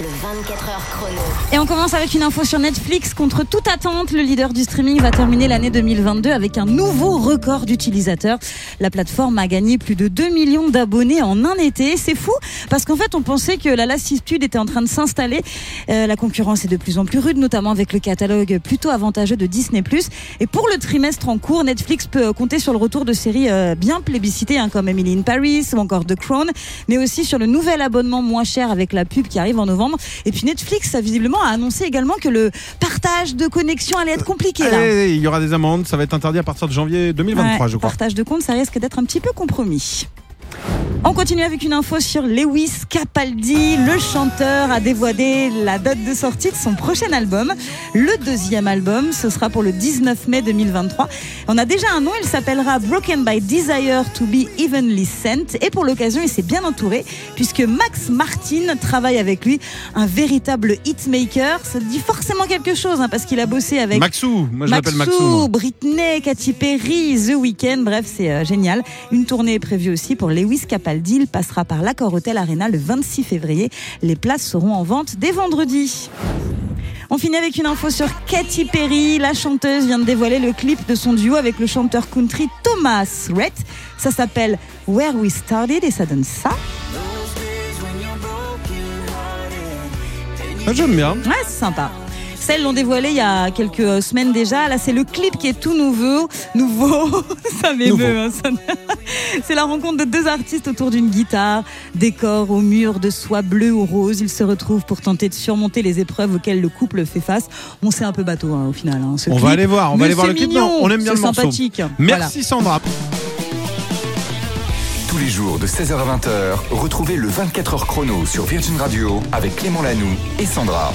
le 24 heures chrono. Et on commence avec une info sur Netflix. Contre toute attente, le leader du streaming va terminer l'année 2022 avec un nouveau record d'utilisateurs. La plateforme a gagné plus de 2 millions d'abonnés en un été. C'est fou parce qu'en fait, on pensait que la lassitude était en train de s'installer. Euh, la concurrence est de plus en plus rude, notamment avec le catalogue plutôt avantageux de Disney+. Et pour le trimestre en cours, Netflix peut compter sur le retour de séries euh, bien plébiscitées hein, comme Emily in Paris ou encore The Crown, mais aussi sur le nouvel abonnement moins cher avec la pub qui arrive en novembre. Et puis Netflix a visiblement annoncé également que le partage de connexion allait être compliqué. Là. Allez, il y aura des amendes, ça va être interdit à partir de janvier 2023, Ouais, je crois. Partage de compte, ça risque d'être un petit peu compromis. On continue avec une info sur Lewis Capaldi. Le chanteur a dévoilé la date de sortie de son prochain album. Le deuxième album, ce sera pour le 19 mai 2023. On a déjà un nom, il s'appellera Broken by Desire to be Evenly Sent. Et pour l'occasion, il s'est bien entouré puisque Max Martin travaille avec lui, un véritable hitmaker. Ça dit forcément quelque chose hein, parce qu'il a bossé avec Maxou, moi je l'appelle Maxou, Maxou. Britney, Katy Perry, The Weeknd, bref, c'est euh, génial. Une tournée est prévue aussi pour Lewis Capaldi. Il passera par l'Accor Hotel Arena le 26 février. Les places seront en vente dès vendredi. On finit avec une info sur Katy Perry. La chanteuse vient de dévoiler le clip de son duo avec le chanteur country Thomas Rhett. Ça s'appelle Where We Started et ça donne ça. Ah, J'aime bien. Ouais, c'est sympa. Celles l'ont dévoilé il y a quelques semaines déjà. Là, c'est le clip qui est tout nouveau. Nouveau. ça m'émeut. hein, ça- c'est la rencontre de deux artistes autour d'une guitare, décor au mur de soie bleue ou rose. Ils se retrouvent pour tenter de surmonter les épreuves auxquelles le couple fait face. On sait un peu bateau hein, au final. hein, ce On clip. va aller voir, on va aller voir le clip. mignon, Non, on aime bien le morceau. sympathique. Voilà. Merci Sandra. Tous les jours de 16h à 20h, retrouvez le 24h chrono sur Virgin Radio avec Clément Lanoux et Sandra.